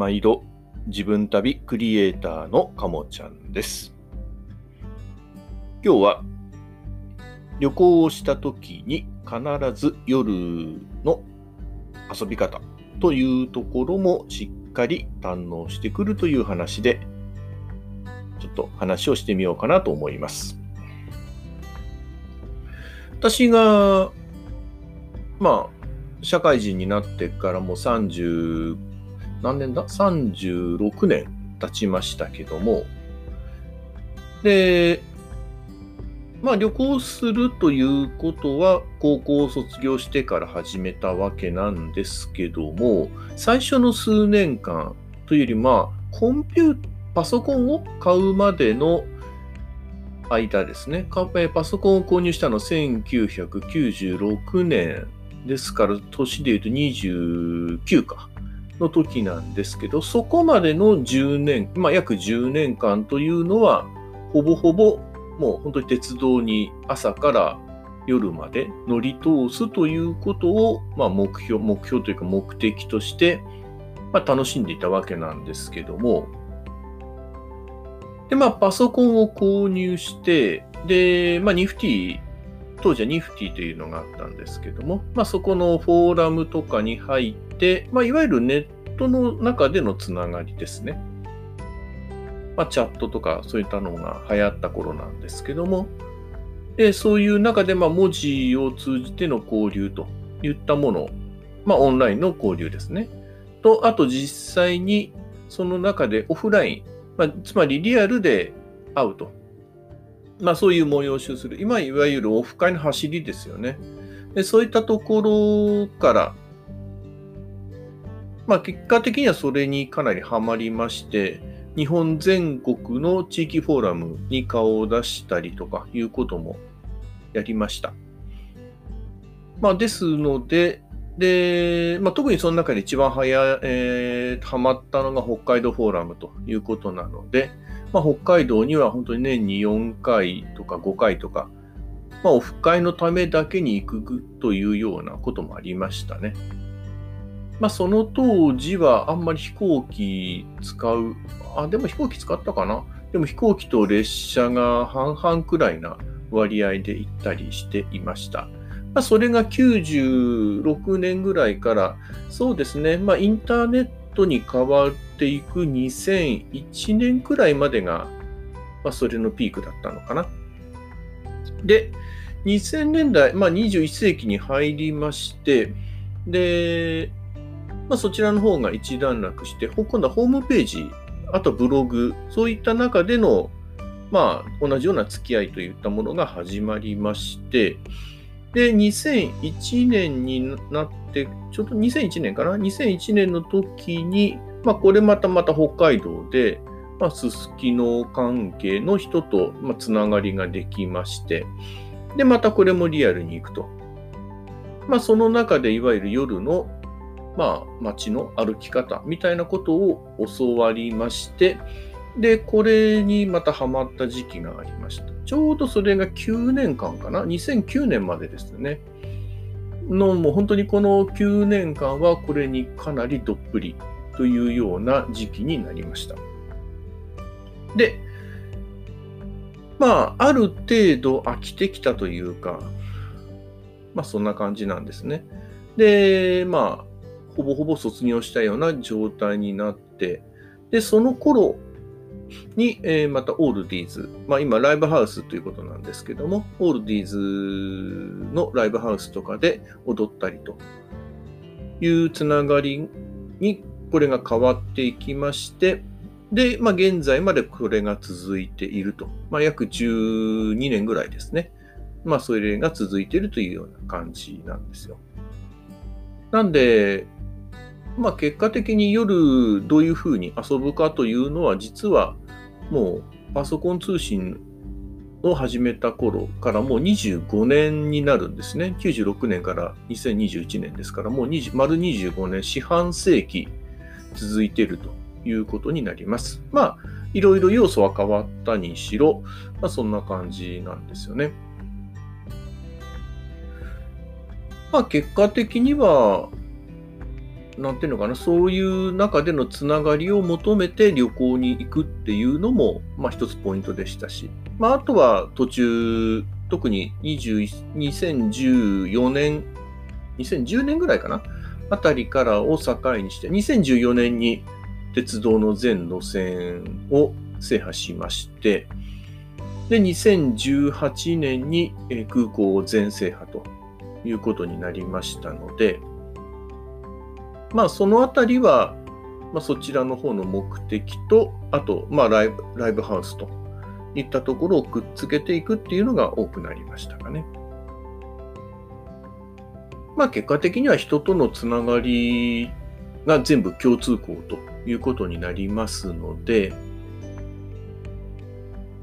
毎度自分旅クリエイターのかもちゃんです。今日は旅行をした時に必ず夜の遊び方というところもしっかり堪能してくるという話でちょっと話をしてみようかなと思います。私がまあ社会人になってからもう30何年だ ?36 年経ちましたけども、で、まあ旅行するということは高校を卒業してから始めたわけなんですけども、最初の数年間というよりまあコンピューパソコンを買うまでの間ですね。パソコンを購入したの1996年ですから、年で言うと29か。の時なんですけど、そこまでの10年、まあ約10年間というのは、ほぼほぼもう本当に鉄道に朝から夜まで乗り通すということを、まあ目標、目標というか目的として、まあ楽しんでいたわけなんですけども、で、まあパソコンを購入して、で、まあニフティ当時はニフティというのがあったんですけども、まあ、そこのフォーラムとかに入って、まあ、いわゆるネットの中でのつながりですね。まあ、チャットとかそういったのが流行った頃なんですけども、でそういう中でま文字を通じての交流といったもの、まあ、オンラインの交流ですね。と、あと実際にその中でオフライン、まあ、つまりリアルで会うと。まあそういう催しをする。今いわゆるオフ会の走りですよね。でそういったところから、まあ結果的にはそれにかなりハマりまして、日本全国の地域フォーラムに顔を出したりとかいうこともやりました。まあですので、で、まあ、特にその中で一番早、えー、ハマったのが北海道フォーラムということなので、まあ、北海道には本当に年に4回とか5回とか、まあ、オフ会のためだけに行くというようなこともありましたね。まあ、その当時はあんまり飛行機使う、あ、でも飛行機使ったかな？でも飛行機と列車が半々くらいな割合で行ったりしていました。まあ、それが96年ぐらいから、そうですね、まあ、インターネットに変わっていく2001年くらいまでが、まあ、それのピークだったのかな。で、2000年代、まあ、21世紀に入りまして、で、まあ、そちらの方が一段落して、今度はホームページ、あとブログ、そういった中での、まあ、同じような付き合いといったものが始まりまして、で、2001年になって、ちょっと2001年かな ?2001 年の時に、まあ、これまたまた北海道で、まあ、すすきの関係の人と、まあ、つながりができまして、で、またこれもリアルに行くと。まあ、その中でいわゆる夜の、まあ、街の歩き方みたいなことを教わりまして、で、これにまたハマった時期がありました。ちょうどそれが9年間かな ?2009 年までですね。の、もう本当にこの9年間はこれにかなりどっぷりというような時期になりました。で、まあ、ある程度飽きてきたというか、まあそんな感じなんですね。で、まあ、ほぼほぼ卒業したような状態になって、で、その頃に、えー、またオールディーズ、まあ今ライブハウスということなんですけども、オールディーズのライブハウスとかで踊ったりというつながりにこれが変わっていきまして、で、まあ現在までこれが続いていると。まあ約12年ぐらいですね。まあそれが続いているというような感じなんですよ。なんで、まあ結果的に夜どういうふうに遊ぶかというのは実はもうパソコン通信を始めた頃からもう25年になるんですね。96年から2021年ですからもう20丸25年四半世紀続いているということになります。まあいろいろ要素は変わったにしろ、まあ、そんな感じなんですよね。まあ結果的にはなんていうのかな、そういう中でのつながりを求めて旅行に行くっていうのも、まあ一つポイントでしたし、まああとは途中、特に2014年、2010年ぐらいかな、あたりからを境にして、2014年に鉄道の全路線を制覇しまして、で、2018年に空港を全制覇ということになりましたので、まあ、そのあたりは、まあ、そちらの方の目的と、あと、まあライブ、ライブハウスといったところをくっつけていくっていうのが多くなりましたかね。まあ、結果的には人とのつながりが全部共通項ということになりますので、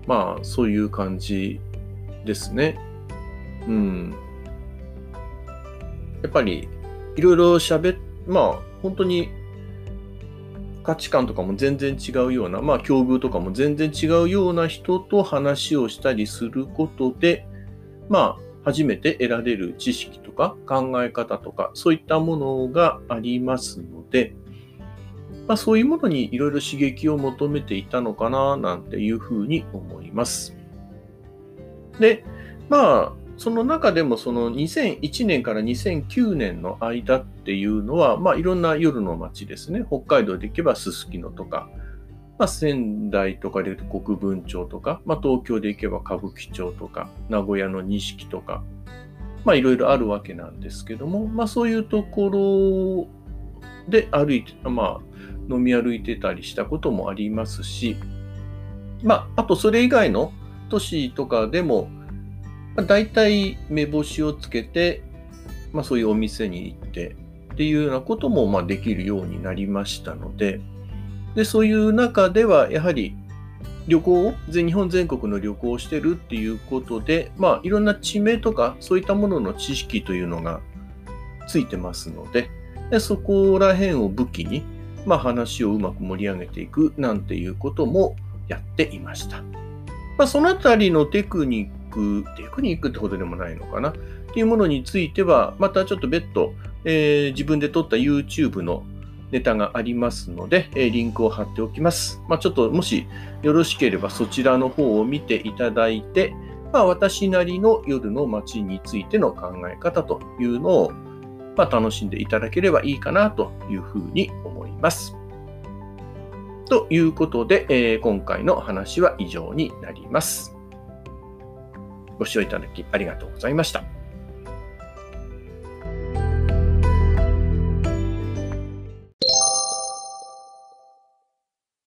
まあ、そういう感じですね。うん。やっぱり、いろいろ喋っ、まあ、本当に価値観とかも全然違うような、まあ、境遇とかも全然違うような人と話をしたりすることで、まあ、初めて得られる知識とか考え方とか、そういったものがありますので、まあ、そういうものにいろいろ刺激を求めていたのかななんていうふうに思います。で、まあ、その中でもその2001年から2009年の間っていうのは、まあ、いろんな夜の街ですね。北海道で行けばすすきのとか、まあ、仙台とかで言うと国分町とか、まあ、東京で行けば歌舞伎町とか、名古屋の錦とか、まあ、いろいろあるわけなんですけども、まあ、そういうところで歩いて、まあ、飲み歩いてたりしたこともありますし、まあ、あとそれ以外の都市とかでも、まあ、大体目星をつけて、まあ、そういうお店に行ってっていうようなこともまあできるようになりましたので、でそういう中ではやはり旅行、日本全国の旅行をしてるっていうことで、まあいろんな地名とかそういったものの知識というのがついてますので、でそこら辺を武器に、まあ、話をうまく盛り上げていくなんていうこともやっていました。まあ、そのあたりのテクニック、テクニックってことでもないのかなっていうものについては、またちょっと別途、えー、自分で撮った YouTube のネタがありますので、えー、リンクを貼っておきます。まあ、ちょっともしよろしければそちらの方を見ていただいて、まあ、私なりの夜の街についての考え方というのを、まあ、楽しんでいただければいいかなというふうに思います。ということで、えー、今回の話は以上になります。ご視聴いただきありがとうございました。